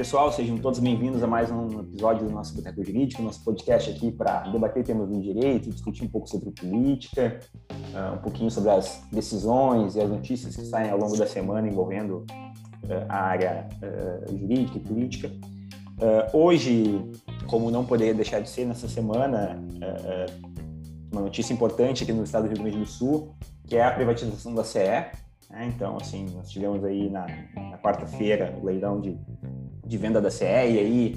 pessoal, sejam todos bem-vindos a mais um episódio do nosso Boteco Jurídico, nosso podcast aqui para debater temas do direito, discutir um pouco sobre política, uh, um pouquinho sobre as decisões e as notícias que saem ao longo da semana envolvendo uh, a área uh, jurídica e política. hoje, como não poderia deixar de ser nessa semana, uma notícia importante aqui no estado do Rio Grande do Sul, que é a privatização da CE. Né? Então, assim, nós tivemos aí na, na quarta-feira o leilão de de venda da CE, e aí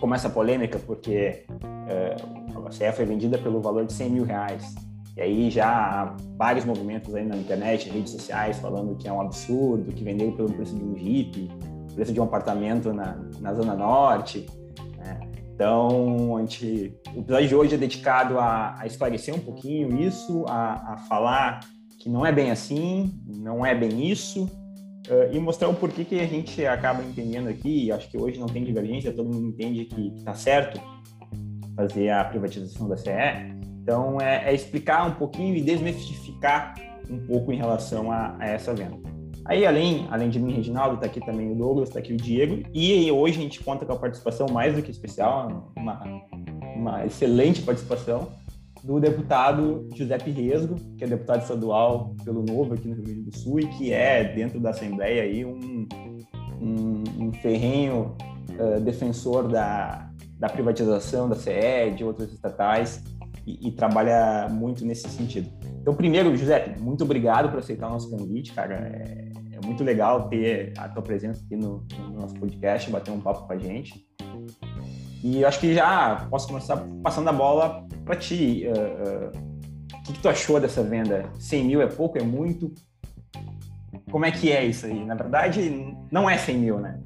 começa a polêmica, porque uh, a CE foi vendida pelo valor de 100 mil reais. E aí já há vários movimentos aí na internet, redes sociais, falando que é um absurdo, que vendeu pelo preço de um Jeep, preço de um apartamento na, na Zona Norte. Né? Então, a gente, o episódio de hoje é dedicado a, a esclarecer um pouquinho isso, a, a falar que não é bem assim, não é bem isso, uh, e mostrar o porquê que a gente acaba entendendo aqui, acho que hoje não tem divergência, todo mundo entende que está certo fazer a privatização da CE. Então, é, é, explicar um pouquinho e desmistificar um pouco em relação a, a essa venda. Aí, além, além de mim, Reginaldo, está aqui também o Douglas, está aqui o Diego, e hoje a gente conta com a participação mais do que especial, uma, uma excelente participação do deputado Giuseppe Resgo, que é deputado estadual pelo Novo aqui no Rio Grande do Sul e que é, dentro da Assembleia, aí, um, um, um ferrenho uh, defensor da, da privatização da CE, de outras estatais, e, e, trabalha muito nesse sentido. Então, primeiro, Giuseppe, muito obrigado por aceitar o nosso convite, cara. É, é muito legal ter a tua presença aqui no, no nosso podcast, bater um papo com a gente. E eu acho que já posso começar passando a bola para ti. Uh, uh, o que, que, tu achou dessa venda? 100 mil é pouco, é muito? Como é que é isso aí? Na verdade, não é 100 mil, né?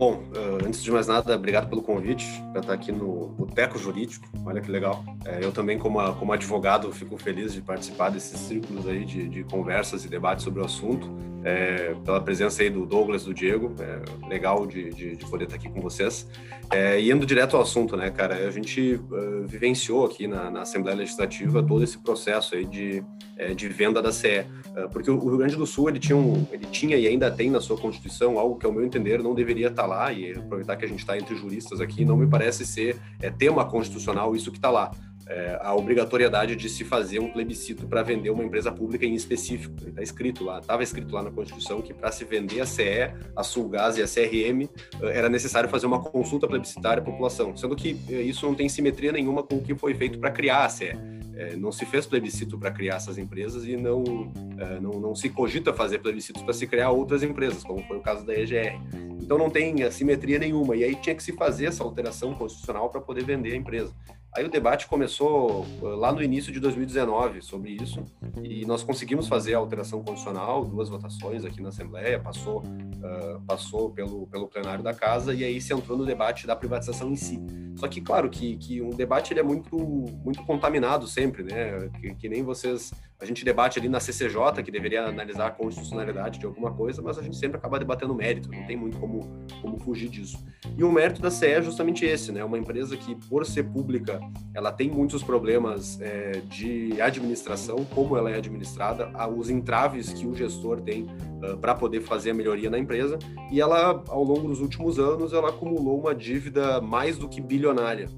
Bom, uh, antes de mais nada, obrigado pelo convite para estar aqui no Boteco Jurídico. Olha que legal. É, eu também, como, a, como advogado, fico feliz de participar desses círculos aí de, de conversas e debates sobre o assunto. É, pela presença aí do Douglas, do Diego, é legal de, de, de poder estar aqui com vocês. É, e indo direto ao assunto, né, cara, a gente uh, vivenciou aqui na, na, Assembleia Legislativa todo esse processo aí de, é, de venda da CE, uh, porque o Rio Grande do Sul ele tinha, um, ele tinha e ainda tem na sua Constituição algo que, ao meu entender, não deveria estar lá, e aproveitar que a gente está entre juristas aqui, não me parece ser é, tema constitucional isso que está lá. É, a obrigatoriedade de se fazer um plebiscito para vender uma empresa pública em específico. Está escrito lá, estava escrito lá na Constituição que para se vender a CE, a Sulgás e a CRM é, era necessário fazer uma consulta plebiscitária à população, sendo que é, isso não tem simetria nenhuma com o que foi feito para criar a CE. É, não se fez plebiscito para criar essas empresas e não, é, não, não se cogita fazer plebiscitos para se criar outras empresas, como foi o caso da EGR. Então não tem assimetria nenhuma. E aí tinha que se fazer essa alteração constitucional para poder vender a empresa. Aí o debate começou uh, lá no início de 2019 sobre isso e nós conseguimos fazer a alteração constitucional, duas votações aqui na Assembleia, passou, uh, passou pelo, pelo plenário da Casa e aí se entrou no debate da privatização em si. Só que, claro, que, que um debate ele é muito, muito contaminado sempre, né? Que, que nem vocês a gente debate ali na CCJ, que deveria analisar a constitucionalidade de alguma coisa, mas a gente sempre acaba debatendo mérito, não tem muito como, como fugir disso. E o mérito da CE é justamente esse, né? Uma empresa que, por ser pública, ela tem muitos problemas é, de administração, como ela é administrada, os entraves que o gestor tem uh, para poder fazer a melhoria na empresa, e ela, ao longo dos últimos anos, ela acumulou uma dívida mais do que bilionária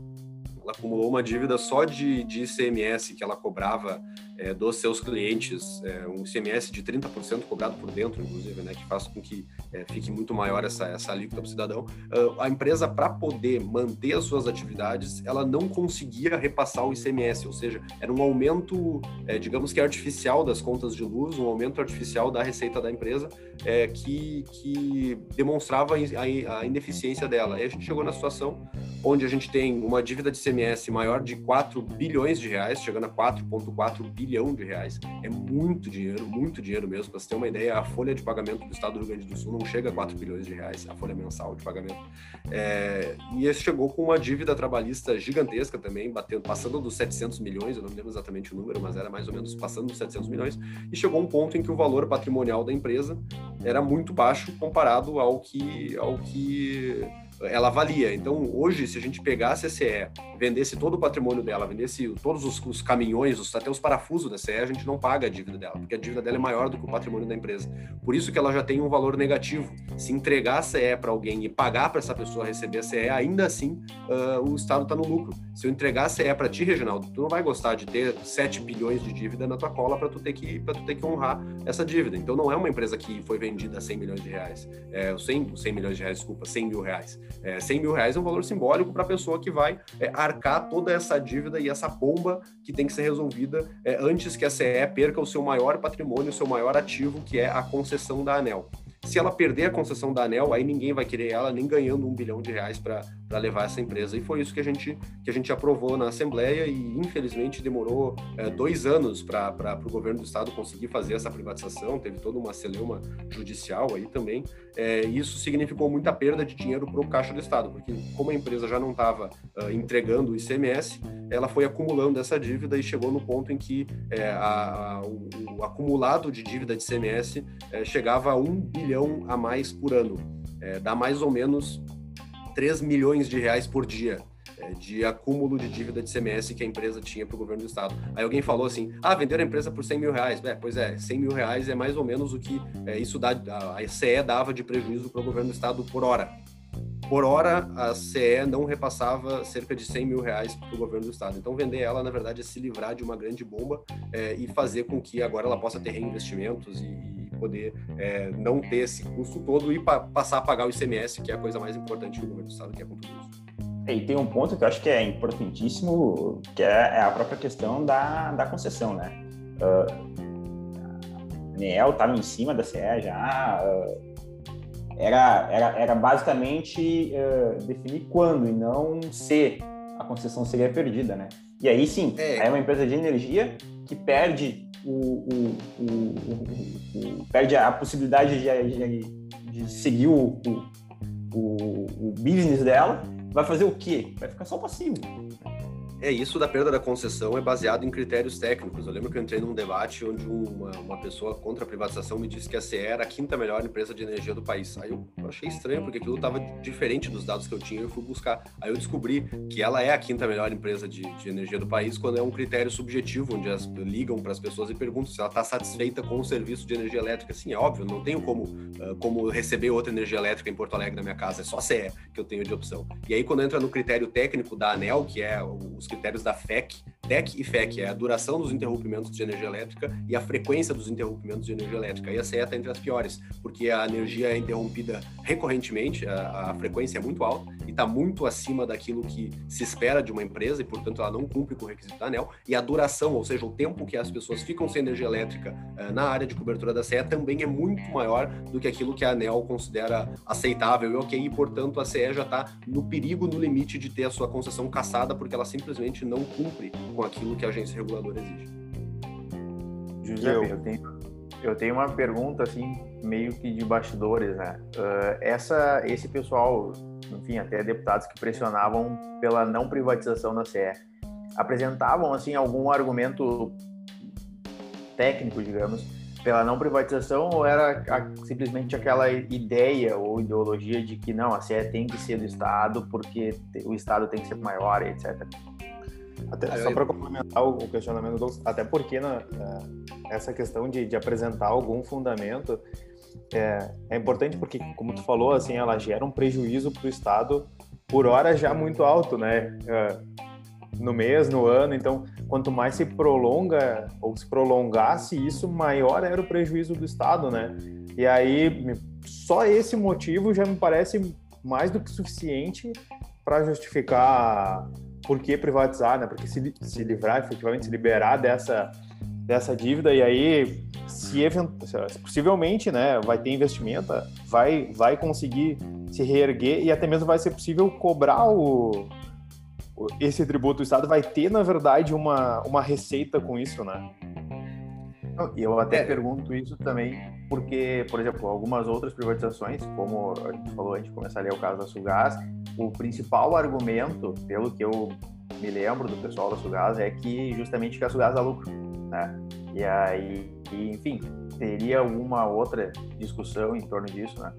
ela acumulou uma dívida só de, de ICMS que ela cobrava é, dos seus clientes, é, um ICMS de 30% cobrado por dentro, inclusive, né, que faz com que é, fique muito maior essa, essa alíquota para o cidadão. Uh, a empresa, para poder manter as suas atividades, ela não conseguia repassar o ICMS, ou seja, era um aumento, é, digamos que artificial das contas de luz, um aumento artificial da receita da empresa, é, que, que demonstrava a, a ineficiência dela. Aí a gente chegou na situação onde a gente tem uma dívida de ICMS maior de 4 bilhões de reais, chegando a 4,4 bilhão de reais. É muito dinheiro, muito dinheiro mesmo. Para você ter uma ideia, a folha de pagamento do Estado do Rio Grande do Sul não chega a 4 bilhões de reais, a folha mensal de pagamento. É, e esse chegou com uma dívida trabalhista gigantesca também, batendo, passando dos 700 milhões, eu não lembro exatamente o número, mas era mais ou menos passando dos 700 milhões, e chegou um ponto em que o valor patrimonial da empresa era muito baixo comparado ao que, ao que ela valia. Então, hoje, se a gente pegasse a CE, vendesse todo o patrimônio dela, vendesse todos os, os caminhões, os, até os parafusos da CE, a gente não paga a dívida dela, porque a dívida dela é maior do que o patrimônio da empresa. Por isso que ela já tem um valor negativo. Se entregar a CE para alguém e pagar para essa pessoa receber a CE, ainda assim uh, o Estado está no lucro. Se eu entregar a CE para ti, Reginaldo, tu não vai gostar de ter 7 bilhões de dívida na tua cola para tu ter que para tu ter que honrar essa dívida. Então não é uma empresa que foi vendida a 100 milhões de reais, é, 100, 100 milhões de reais, desculpa, 100 mil reais. É, 100 mil reais é um valor simbólico para a pessoa que vai é, arcar toda essa dívida e essa bomba que tem que ser resolvida é, antes que a CE perca o seu maior patrimônio, o seu maior ativo, que é a concessão da ANEL. Se ela perder a concessão da ANEL, aí ninguém vai querer ela nem ganhando um bilhão de reais para levar essa empresa. E foi isso que a gente, que a gente aprovou na Assembleia e, infelizmente, demorou é, dois anos para o governo do Estado conseguir fazer essa privatização. Teve toda uma celeuma judicial aí também. É, isso significou muita perda de dinheiro para o caixa do Estado, porque como a empresa já não estava uh, entregando o ICMS, ela foi acumulando essa dívida e chegou no ponto em que é, a, a, o, o, acumulado de dívida de ICMS chegava a um bilhão a mais por ano. É, dá mais ou menos 3 milhões de reais por dia é, de acúmulo de dívida de CMS que a empresa tinha para o governo do estado. Aí alguém falou assim, ah, venderam a empresa por 100 mil reais. É, pois é, 100 mil reais é mais ou menos o que é, isso dá, a CE dava de prejuízo para o governo do estado por hora. Por hora, a CE não repassava cerca de 100 mil reais para o governo do estado. Então, vender ela, na verdade, é se livrar de uma grande bomba é, e fazer com que agora ela possa ter reinvestimentos e poder é, não ter esse custo todo e pa passar a pagar o ICMS, que é a coisa mais importante que o governo do estado quer com tudo isso. E tem um ponto que eu acho que é importantíssimo, que é, é a própria questão da, da concessão, né? Uh, a ANEEL estava em cima da CE já, uh, era, era, era basicamente uh, definir quando e não se a concessão seria perdida, né? E aí sim, é, é uma empresa de energia que perde o, o, o, perde a possibilidade de, de, de seguir o, o, business dela vai fazer o quê? Vai ficar só passivo. É, isso da perda da concessão é baseado em critérios técnicos. Eu lembro que eu entrei num debate onde uma, uma pessoa contra a privatização me disse que a CE era a quinta melhor empresa de energia do país. Aí eu achei estranho, porque aquilo estava diferente dos dados que eu tinha e eu fui buscar. Aí eu descobri que ela é a quinta melhor empresa de, de energia do país quando é um critério subjetivo, onde as ligam para as pessoas e perguntam se ela está satisfeita com o serviço de energia elétrica. Sim, é óbvio, não tenho como, uh, como receber outra energia elétrica em Porto Alegre na minha casa, é só a CE que eu tenho de opção. E aí, quando entra no critério técnico da ANEL, que é os critérios da FEC, TEC e FEC, é a duração dos interrompimentos de energia elétrica e a frequência dos interrompimentos de energia elétrica. E a CE está entre as piores, porque a energia é interrompida recorrentemente, a, a frequência é muito alta e está muito acima daquilo que se espera de uma empresa e, portanto, ela não cumpre com o requisito da ANEL. E a duração, ou seja, o tempo que as pessoas ficam sem energia elétrica uh, na área de cobertura da CE também é muito maior do que aquilo que a ANEL considera aceitável e ok, e, portanto, a CE já está no perigo, no limite de ter a sua concessão cassada, porque ela simplesmente não cumpre com aquilo que a agência reguladora exige. José, eu, eu tenho, eu tenho uma pergunta assim, meio que de bastidores, né? Uh, essa, esse pessoal, enfim, até deputados que pressionavam pela não privatização da CE, apresentavam assim algum argumento técnico, digamos, pela não privatização ou era a, simplesmente aquela ideia ou ideologia de que não, a CE tem que ser do Estado porque o Estado tem que ser maior, etc. Até, só para complementar o, questionamento do até porque na, né, é, essa questão de, de apresentar algum fundamento é, é, importante porque, como tu falou, assim, ela gera um prejuízo para o Estado por hora já muito alto, né? É, no mês, no ano. Então, quanto mais se prolonga ou se prolongasse isso, maior era o prejuízo do Estado, né? E aí, só esse motivo já me parece mais do que suficiente para justificar por que privatizar, né? Porque se, se livrar, efetivamente, se liberar dessa, dessa dívida e aí, se, se possivelmente, né, vai ter investimento, vai, vai conseguir se reerguer e até mesmo vai ser possível cobrar o, esse tributo do Estado, vai ter, na verdade, uma, uma receita com isso, né? E eu até é. pergunto isso também porque, por exemplo, algumas outras privatizações, como a gente falou antes de começar a ler o caso da Sugás, o principal argumento, pelo que eu me lembro do pessoal da Sugás, é que justamente que a Sugás dá lucro, né? E aí, enfim, teria alguma outra discussão em torno disso, né?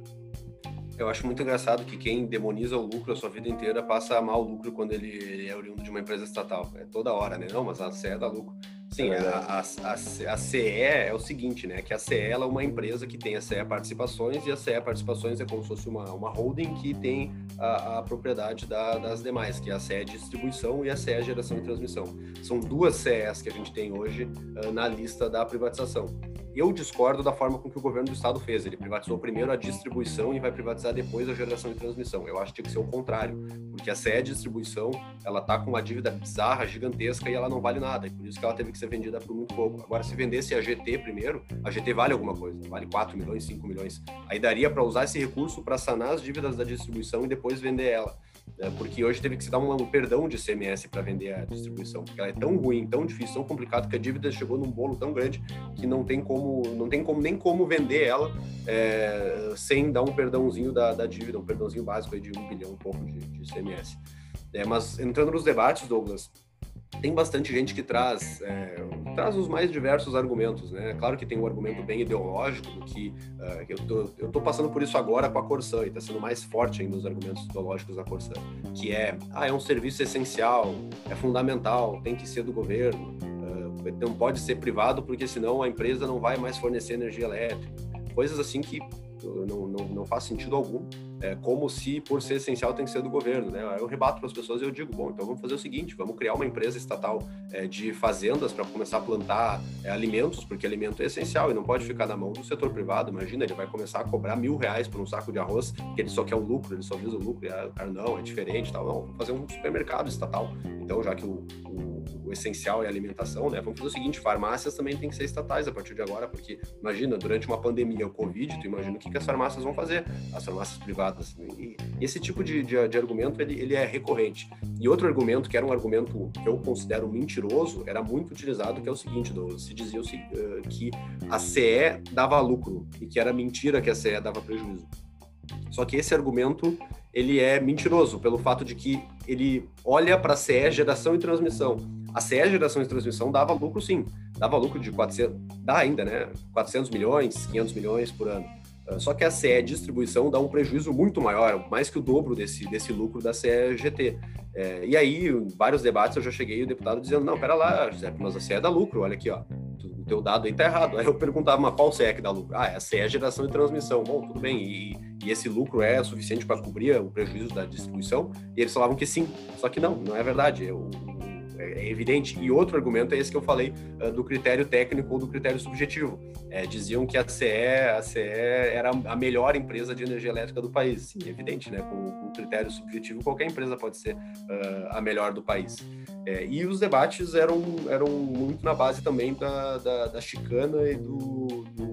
Eu acho muito engraçado que quem demoniza o lucro a sua vida inteira passa a amar o lucro quando ele, ele é oriundo de uma empresa estatal. É toda hora, né? Não, mas a CE dá lucro. Sim, é a, a, a, a, CE é o seguinte, né? Que a CE é uma empresa que tem a CE Participações e a CE Participações é como se fosse uma, uma holding que tem a, propriedade da, das demais, que é a CE Distribuição e a CE Geração e Transmissão. São duas CEs que a gente tem hoje uh, na lista da privatização. Eu discordo da forma com que o governo do estado fez. Ele privatizou primeiro a distribuição e vai privatizar depois a geração e transmissão. Eu acho que tinha que ser o contrário, porque a CE Distribuição, ela tá com uma dívida bizarra, gigantesca e ela não vale nada. E por isso que ela teve que ser vendida por muito pouco. Agora, se vendesse a GT primeiro, a GT vale alguma coisa, vale 4 milhões, 5 milhões. Aí daria para usar esse recurso para sanar as dívidas da distribuição e depois vender ela. Né? porque hoje teve que se dar um, perdão de CMS para vender a distribuição, porque ela é tão ruim, tão difícil, tão complicado que a dívida chegou num bolo tão grande que não tem como, não tem como nem como vender ela é, sem dar um perdãozinho da, da, dívida, um perdãozinho básico de um bilhão um pouco de, de CMS. É, mas entrando nos debates, Douglas, tem bastante gente que traz é, traz os mais diversos argumentos, né? Claro que tem um argumento bem ideológico do que uh, eu tô eu tô passando por isso agora com a Corsã e está sendo mais forte ainda os argumentos ideológicos da Corsã, que é ah é um serviço essencial, é fundamental, tem que ser do governo, uh, não pode ser privado porque senão a empresa não vai mais fornecer energia elétrica, coisas assim que não, não, não faz sentido algum, é, como se por ser essencial tem que ser do governo, né? Eu rebato para as pessoas e eu digo, bom, então vamos fazer o seguinte, vamos criar uma empresa estatal é, de fazendas para começar a plantar é, alimentos, porque alimento é essencial e não pode ficar na mão do setor privado, imagina, ele vai começar a cobrar mil reais por um saco de arroz, que ele só quer o lucro, ele só visa o lucro, e o cara, não, é diferente, tal, não, vamos fazer um supermercado estatal, então já que o, o, o essencial é alimentação, né, vamos fazer o seguinte, farmácias também tem que ser estatais a partir de agora, porque imagina, durante uma pandemia, o Covid, tu imagina o que, que as farmácias vão fazer, as farmácias privadas, e esse tipo de, de, de argumento, ele, ele é recorrente. E outro argumento, que era um argumento que eu considero mentiroso, era muito utilizado, que é o seguinte, Douglas, se dizia eh, que a CE dava lucro, e que era mentira que a CE dava prejuízo. Só que esse argumento ele é mentiroso pelo fato de que ele olha para a CE geração e transmissão. A CE geração e transmissão dava lucro sim, dava lucro de 400, dá ainda, né? 400 milhões, 500 milhões por ano. Ah, só que a CE distribuição dá um prejuízo muito maior, mais que o dobro desse, desse lucro da CE GT. É, e aí, em vários debates, eu já cheguei o deputado dizendo: não, pera lá, José, mas a CE dá lucro, olha aqui, ó, o teu dado aí tá errado. Aí eu perguntava, mas qual CE que dá lucro? Ah, é a CE geração e transmissão. Bom, tudo bem, e, e esse lucro é suficiente para cobrir o prejuízo da distribuição? E eles falavam que sim, só que não, não é verdade. Eu, é, é evidente. E outro argumento é esse que eu falei uh, do critério técnico ou do critério subjetivo. É, diziam que a CE, a CE era a melhor empresa de energia elétrica do país. Sim, é evidente, né? Com, com critério subjetivo, qualquer empresa pode ser uh, a melhor do país. É, e os debates eram, eram muito na base também da, da, da chicana e do, do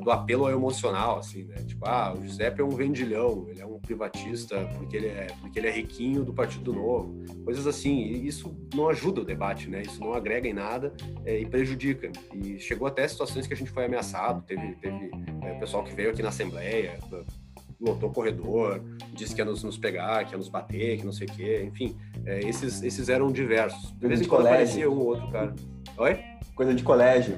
do apelo emocional, assim, né? Tipo, ah, o Giuseppe é um vendilhão, ele é um privatista porque ele é, porque ele é riquinho do Partido Novo, coisas assim. E isso não ajuda o debate, né? Isso não agrega em nada é, e prejudica. E chegou até situações que a gente foi ameaçado, teve, teve é, pessoal que veio aqui na Assembleia, lotou o corredor, disse que ia nos, nos, pegar, que ia nos bater, que não sei o quê, enfim, é, esses, esses eram diversos. De vez em quando aparecia um ou outro cara. Oi? Coisa de colégio.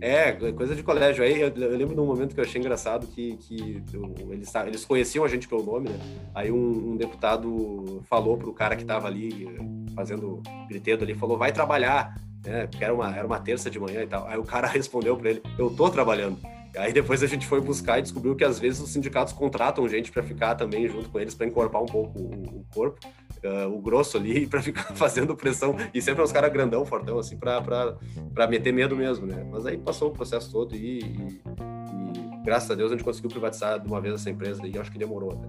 É, coisa de colégio. Aí eu, eu lembro de um momento que eu achei engraçado que, que eu, eles, eles conheciam a gente pelo nome, né? Aí um, um deputado falou pro cara que tava ali fazendo gritedo ali, falou, vai trabalhar, né? Porque era uma, era uma terça de manhã e tal. Aí o cara respondeu para ele, eu tô trabalhando. Aí depois a gente foi buscar e descobriu que às vezes os sindicatos contratam gente para ficar também junto com eles para encorpar um pouco o, o corpo uh, o grosso ali para ficar fazendo pressão. E sempre uns caras grandão, fortão, assim, para meter medo mesmo, né? Mas aí passou o processo todo e, e, e, graças a Deus a gente conseguiu privatizar de uma vez essa empresa e acho que demorou até.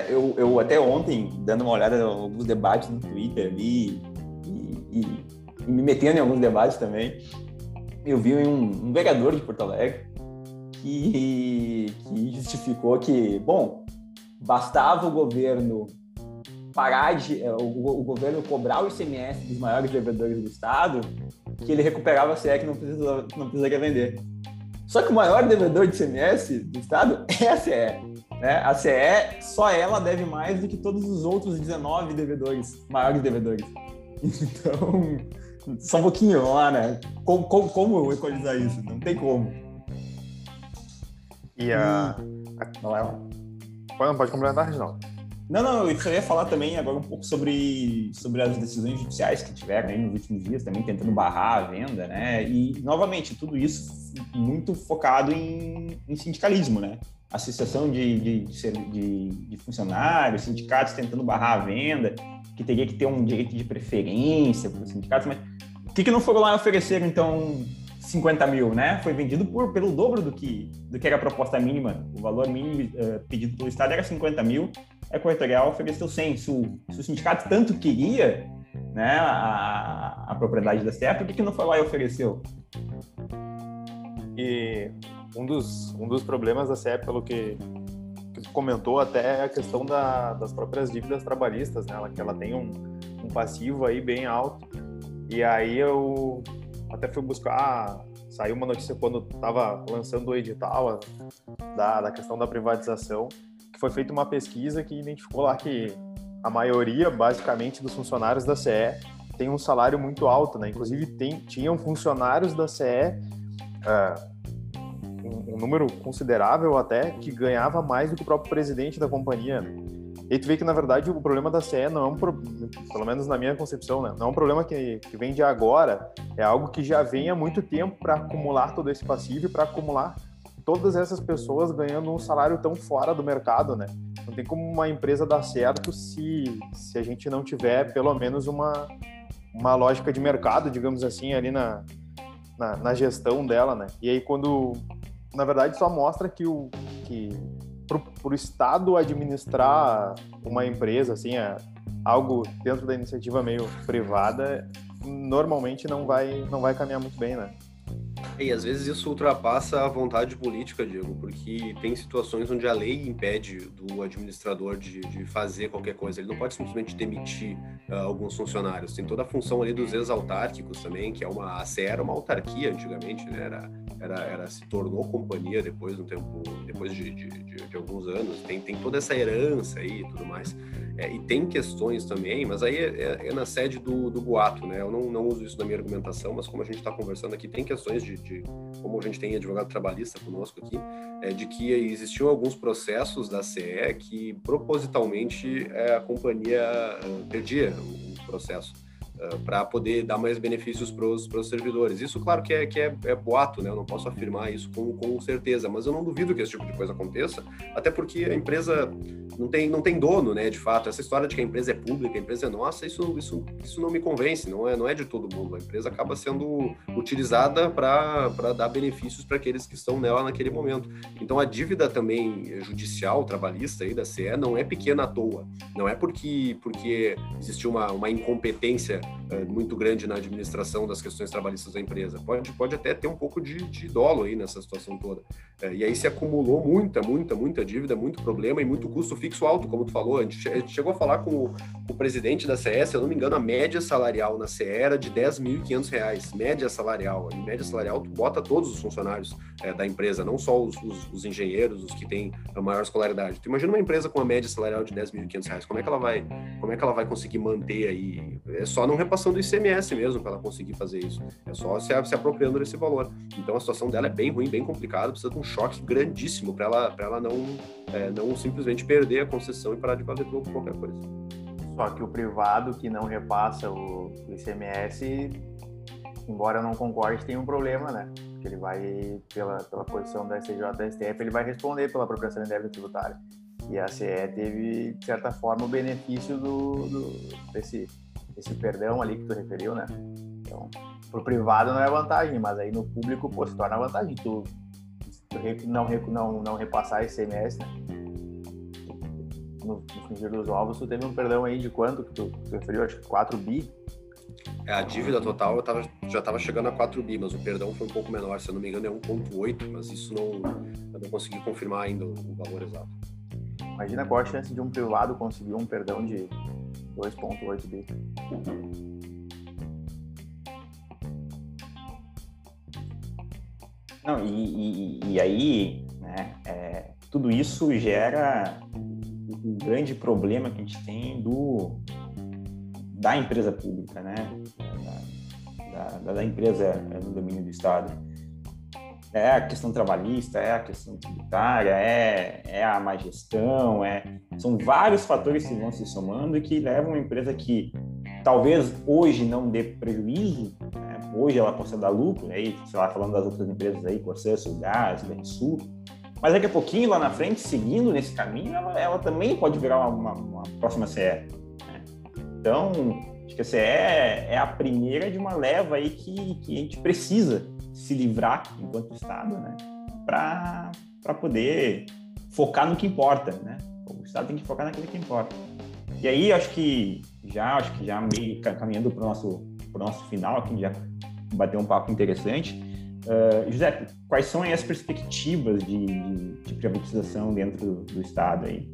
É, eu, eu até ontem, dando uma olhada em alguns debates no Twitter ali e, e, e me metendo em alguns debates também, eu vi um, um vereador de Porto Alegre que, que justificou que, bom, bastava o governo parar de é, o, o, governo cobrar o ICMS dos maiores devedores do estado, que ele recuperava a CE que não precisa não precisaria vender. Só que o maior devedor de ICMS do estado é a CE. Né? A CE, só ela deve mais do que todos os outros 19 devedores, maiores devedores. Então, só um pouquinho lá, né? Como, como, como equalizar isso? Não tem como. E a. Não é? Pode, pode complementar, Reginaldo. Não, não, eu ia falar também agora um pouco sobre, sobre as decisões judiciais que tiveram aí nos últimos dias, também tentando barrar a venda, né? E, novamente, tudo isso muito focado em, em sindicalismo, né? Associação de, de, de, de, funcionários, sindicatos tentando barrar a venda, que teria que ter um direito de preferência para os sindicatos, mas o que, que não foram lá e ofereceram, então, 50 mil, né? Foi vendido por, pelo dobro do que, do que era a proposta mínima. O valor mínimo uh, pedido pelo Estado era 50 mil, a Equatorial ofereceu 100. Se o, se o sindicato tanto queria né, a, a propriedade da STE, por que, que não foi lá e ofereceu? E um dos, um dos problemas da CE, pelo que, que comentou, até é a questão da, das próprias dívidas trabalhistas, né? Ela, que ela tem um, um passivo aí bem alto. E aí eu até fui buscar, saiu uma notícia quando estava lançando o edital da, da questão da privatização, que foi feita uma pesquisa que identificou lá que a maioria, basicamente, dos funcionários da CE tem um salário muito alto, né? Inclusive, tem, tinham funcionários da CE, uh, um, um, número considerável até, que ganhava mais do que o próprio presidente da companhia. Né? E tu vê que, na verdade, o problema da CE não é um problema, pelo menos na minha concepção, né? não é um problema que, que vem de agora, é algo que já vem há muito tempo para acumular todo esse passivo e para acumular todas essas pessoas ganhando um salário tão fora do mercado, né? Não tem como uma empresa dar certo se, se a gente não tiver pelo menos uma, uma lógica de mercado, digamos assim, ali na, na, na gestão dela, né? E aí quando, na verdade, só mostra que o que para o Estado administrar uma empresa, assim, é algo dentro da iniciativa meio privada, normalmente não vai não vai caminhar muito bem, né? E às vezes isso ultrapassa a vontade política, Diego, porque tem situações onde a lei impede do administrador de, de fazer qualquer coisa. Ele não pode simplesmente demitir uh, alguns funcionários. Tem toda a função ali dos ex-autárquicos também, que é uma. A CE era uma autarquia antigamente, né? Era, era, era, se tornou companhia depois, um tempo, depois de, de, de, alguns anos. Tem, tem toda essa herança aí e tudo mais. É, e tem questões também, mas aí é, é, é na sede do, do boato, né? Eu não, não uso isso na minha argumentação, mas como a gente está conversando aqui, tem questões de, de, como a gente tem advogado trabalhista conosco aqui, é, de que existiam alguns processos da CE que propositalmente é, a companhia uh, perdia o processo. Para poder dar mais benefícios para os servidores. Isso, claro, que, é, que é, é, boato, né? Eu não posso afirmar isso com, com certeza, mas eu não duvido que esse tipo de coisa aconteça, até porque a empresa não tem, não tem dono, né, de fato. Essa história de que a empresa é pública, a empresa é nossa, isso, isso, isso não me convence, não é, não é de todo mundo. A empresa acaba sendo utilizada para dar benefícios para aqueles que estão nela naquele momento. Então, a dívida também judicial, trabalhista aí da CE não é pequena à toa. Não é porque, porque existiu uma, uma incompetência é, muito grande na administração das questões trabalhistas da empresa. Pode, pode até ter um pouco de, de dolo aí nessa situação toda. É, e aí se acumulou muita, muita, muita dívida, muito problema e muito custo fixo alto, como tu falou. A gente, a gente chegou a falar com o, com o, presidente da CS, se eu não me engano, a média salarial na CE era de 10.500 reais, média salarial. Média salarial, tu bota todos os funcionários é, da empresa, não só os, os, os, engenheiros, os que têm a maior escolaridade. Tu imagina uma empresa com uma média salarial de 10.500 reais, como é que ela vai, como é que ela vai conseguir manter aí? É só não repassando do ICMS mesmo para ela conseguir fazer isso. É só se, se apropriando desse valor. Então a situação dela é bem ruim, bem complicada, precisa de um choque grandíssimo para ela, ela não, é, não simplesmente perder a concessão e parar de valer por qualquer coisa. Só que o privado que não repassa o ICMS, embora não concorde, tem um problema, né? Porque ele vai, pela, pela posição da STJ da STF, ele vai responder pela apropriação de débito tributário. E a CE teve, de certa forma, o benefício do, do desse, desse perdão ali que tu referiu, né? Então, pro privado não é vantagem, mas aí no público, pô, se torna vantagem. Tu não, não, não repassar ICMS, né? No, no frigir dos ovos, tu teve um perdão aí de quanto que tu, tu referiu? Acho que 4 bi. É, a dívida total tava, já estava chegando a 4 bi, mas o perdão foi um pouco menor, se eu não me engano é 1,8, mas isso não, eu não consegui confirmar ainda o, o valor exato. Imagina qual a chance de um privado conseguir um perdão de 2,8 bi. Não, e, e, e aí, né, é, tudo isso gera o grande problema que a gente tem do, da empresa pública, né, da, da, da empresa no domínio do Estado. É a questão trabalhista, é a questão tributária, é, é a má gestão, é, são vários fatores que vão se somando e que levam uma empresa que talvez hoje não dê prejuízo, né? hoje ela possa dar lucro, aí, sei lá, falando das outras empresas aí, Corsã, Sulgás, Banrisul, mas daqui a pouquinho, lá na frente, seguindo nesse caminho, ela, ela também pode virar uma, uma, uma próxima CE. Né? Então, acho que a CE é, é a primeira de uma leva aí que, que a gente precisa se livrar enquanto Estado, né? Para poder focar no que importa, né? O Estado tem que focar naquilo que importa. E aí, acho que já, acho que já meio caminhando para o nosso, pro nosso final, aqui já bateu um papo interessante. Uh, José, quais são as perspectivas de, de, de privatização dentro do, do Estado aí?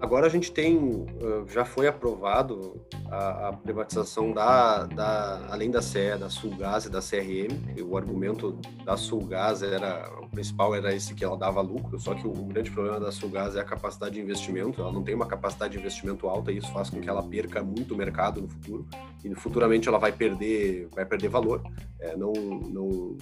Agora a gente tem, já foi aprovado a, a privatização da, da, além da CE, da Sulgás e da CRM. O argumento da Sulgás era, o principal era esse que ela dava lucro, só que o, o grande problema da Sulgás é a capacidade de investimento. Ela não tem uma capacidade de investimento alta e isso faz com que ela perca muito mercado no futuro e futuramente ela vai perder, vai perder valor. É, não, não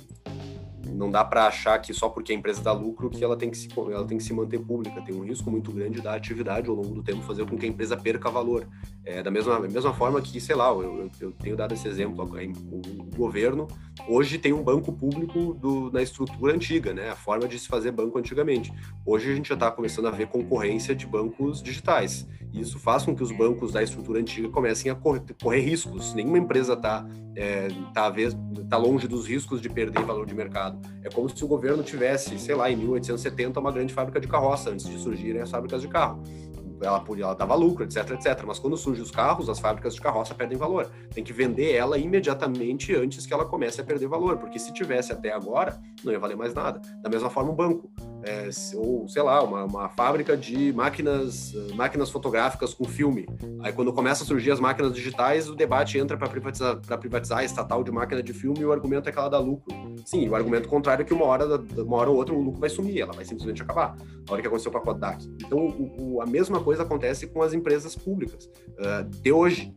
não dá para achar que só porque a empresa dá lucro que ela tem que, se, ela tem que se manter pública. Tem um risco muito grande da atividade ao longo do tempo fazer com que a empresa perca valor. É, da mesma, mesma forma que, sei lá, eu, eu tenho dado esse exemplo, o governo hoje tem um banco público do, na estrutura antiga, né? A forma de se fazer banco antigamente. Hoje a gente já está começando a ver concorrência de bancos digitais. Isso faz com que os bancos da estrutura antiga comecem a correr, correr riscos. Nenhuma empresa está é, tá, tá longe dos riscos de perder valor de mercado. É como se o governo tivesse, sei lá, em 1870, uma grande fábrica de carroça, antes de surgirem as fábricas de carro ela, ela dava lucro, etc, etc. Mas quando surgem os carros, as fábricas de carroça perdem valor. Tem que vender ela imediatamente antes que ela comece a perder valor, porque se tivesse até agora, não ia valer mais nada. Da mesma forma, um banco é, ou sei lá, uma, uma, fábrica de máquinas, máquinas fotográficas com filme. Aí quando começa a surgir as máquinas digitais, o debate entra para privatizar, privatizar a estatal de máquina de filme e o argumento é que ela dá lucro. Sim, o argumento contrário é que uma hora, uma hora ou outra o lucro vai sumir, ela vai simplesmente acabar. A hora que aconteceu com a Kodak. Então, o, o, a mesma coisa acontece com as empresas públicas. Uh, de hoje,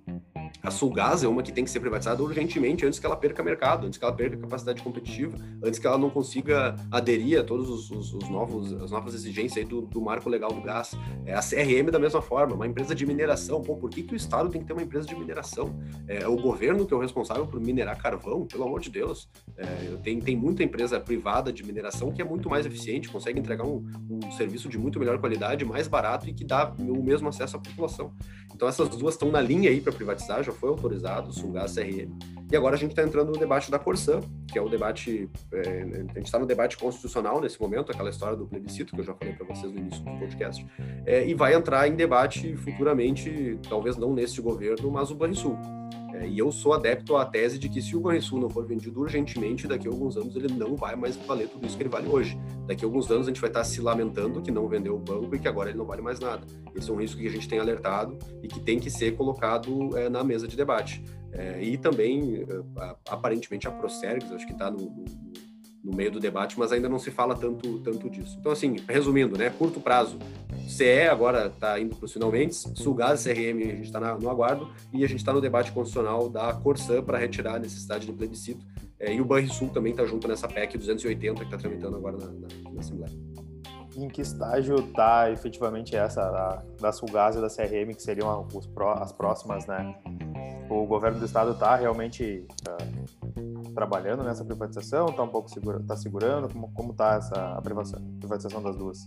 a Sulgás é uma que tem que ser privatizada urgentemente antes que ela perca mercado, antes que ela perca capacidade competitiva, antes que ela não consiga aderir a todos os, os, os novos, as novas exigências do, do, marco legal do gás. É, a CRM da mesma forma, uma empresa de mineração. Pô, por que, que o Estado tem que ter uma empresa de mineração? É, o governo que é o responsável por minerar carvão, pelo amor de Deus. É, tem, tem muita empresa privada de mineração que é muito mais eficiente, consegue entregar um, um serviço de muito melhor qualidade, mais barato e que dá o mesmo acesso à população. Então essas duas estão na linha aí para privatizar, já foi autorizado, Sulgás CRM. E agora a gente está entrando no debate da Corsã, que é o debate, é, a gente está no debate constitucional nesse momento, aquela história do plebiscito que eu já falei para vocês no início do podcast, é, e vai entrar em debate futuramente, talvez não neste governo, mas o Banrisul. É, e eu sou adepto à tese de que se o Banrisul não for vendido urgentemente, daqui a alguns anos ele não vai mais valer tudo isso que ele vale hoje. Daqui a alguns anos a gente vai estar se lamentando que não vendeu o banco e que agora ele não vale mais nada. Esse é um risco que a gente tem alertado e que tem que ser colocado é, na mesa de debate. É, e também, é, aparentemente, a Procergs, acho que está no, no no meio do debate, mas ainda não se fala tanto, tanto disso. Então, assim, resumindo, né, curto prazo, CE agora está indo para os finalmente, Sulgás CRM a gente está no aguardo, e a gente está no debate constitucional da Corsã para retirar a necessidade de plebiscito, é, e o Banrisul também está junto nessa PEC 280 que está tramitando agora na, na, na, Assembleia. Em que estágio está efetivamente essa, da, da Sulgás e da CRM, que seriam os as próximas, né? O governo do estado está realmente uh, trabalhando nessa privatização? Está um pouco segura, tá segurando? Como está essa privatização das duas?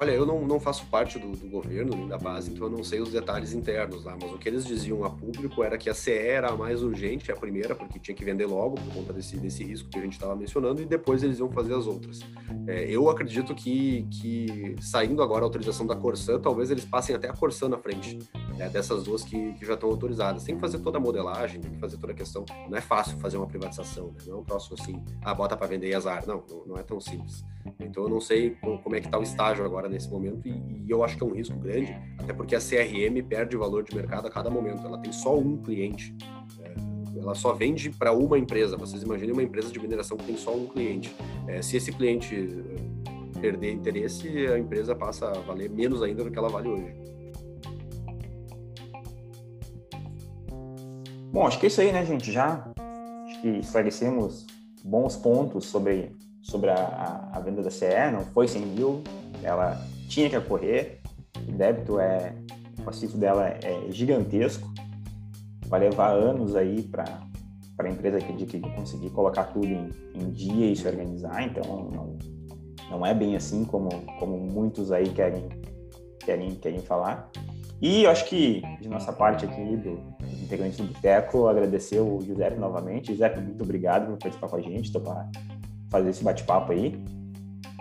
Olha, eu não, não faço parte do, do, governo nem da base, então eu não sei os detalhes internos lá, mas o que eles diziam a público era que a CE era a mais urgente, a primeira, porque tinha que vender logo por conta desse, desse risco que a gente estava mencionando, e depois eles iam fazer as outras. É, eu acredito que, que saindo agora a autorização da Corsã, talvez eles passem até a Corsã na frente, é, dessas duas que, que já estão autorizadas. Tem que fazer toda a modelagem, tem que fazer toda a questão. Não é fácil fazer uma privatização, né? não é um troço assim, ah, bota para vender e azar. Não, não, não, é tão simples. Então eu não sei como é que está o estágio agora nesse momento e, e, eu acho que é um risco grande, até porque a CRM perde valor de mercado a cada momento. Ela tem só um cliente. É, ela só vende para uma empresa. Vocês imaginem uma empresa de mineração que tem só um cliente. É, se esse cliente eh, perder interesse, a empresa passa a valer menos ainda do que ela vale hoje. Bom, acho que é isso aí, né, gente? Já acho que esclarecemos bons pontos sobre, sobre a, a, venda da CE, não foi 100 mil, ela tinha que ocorrer, o débito é, o passivo dela é gigantesco, vai levar anos aí para a empresa que, que conseguir colocar tudo em, em dia e se organizar, então não, não é bem assim como, como muitos aí querem, querem, querem falar. E eu acho que, de nossa parte aqui, do, dos integrantes do Boteco, agradecer o Giuseppe novamente. Giuseppe, muito obrigado por participar com a gente, para fazer esse bate-papo aí.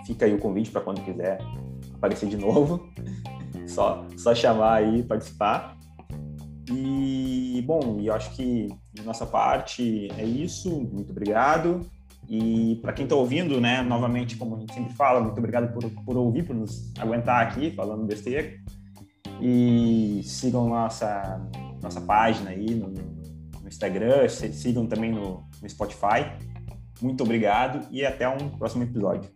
Fica aí o convite para quando quiser aparecer de novo. Só, só chamar aí participar. E, bom, eu acho que de nossa parte é isso. Muito obrigado. E para quem está ouvindo, né, novamente, como a gente sempre fala, muito obrigado por, por ouvir, por nos aguentar aqui falando besteira. E sigam nossa, nossa página aí no, no Instagram, sigam também no, no Spotify. Muito obrigado e até um próximo episódio.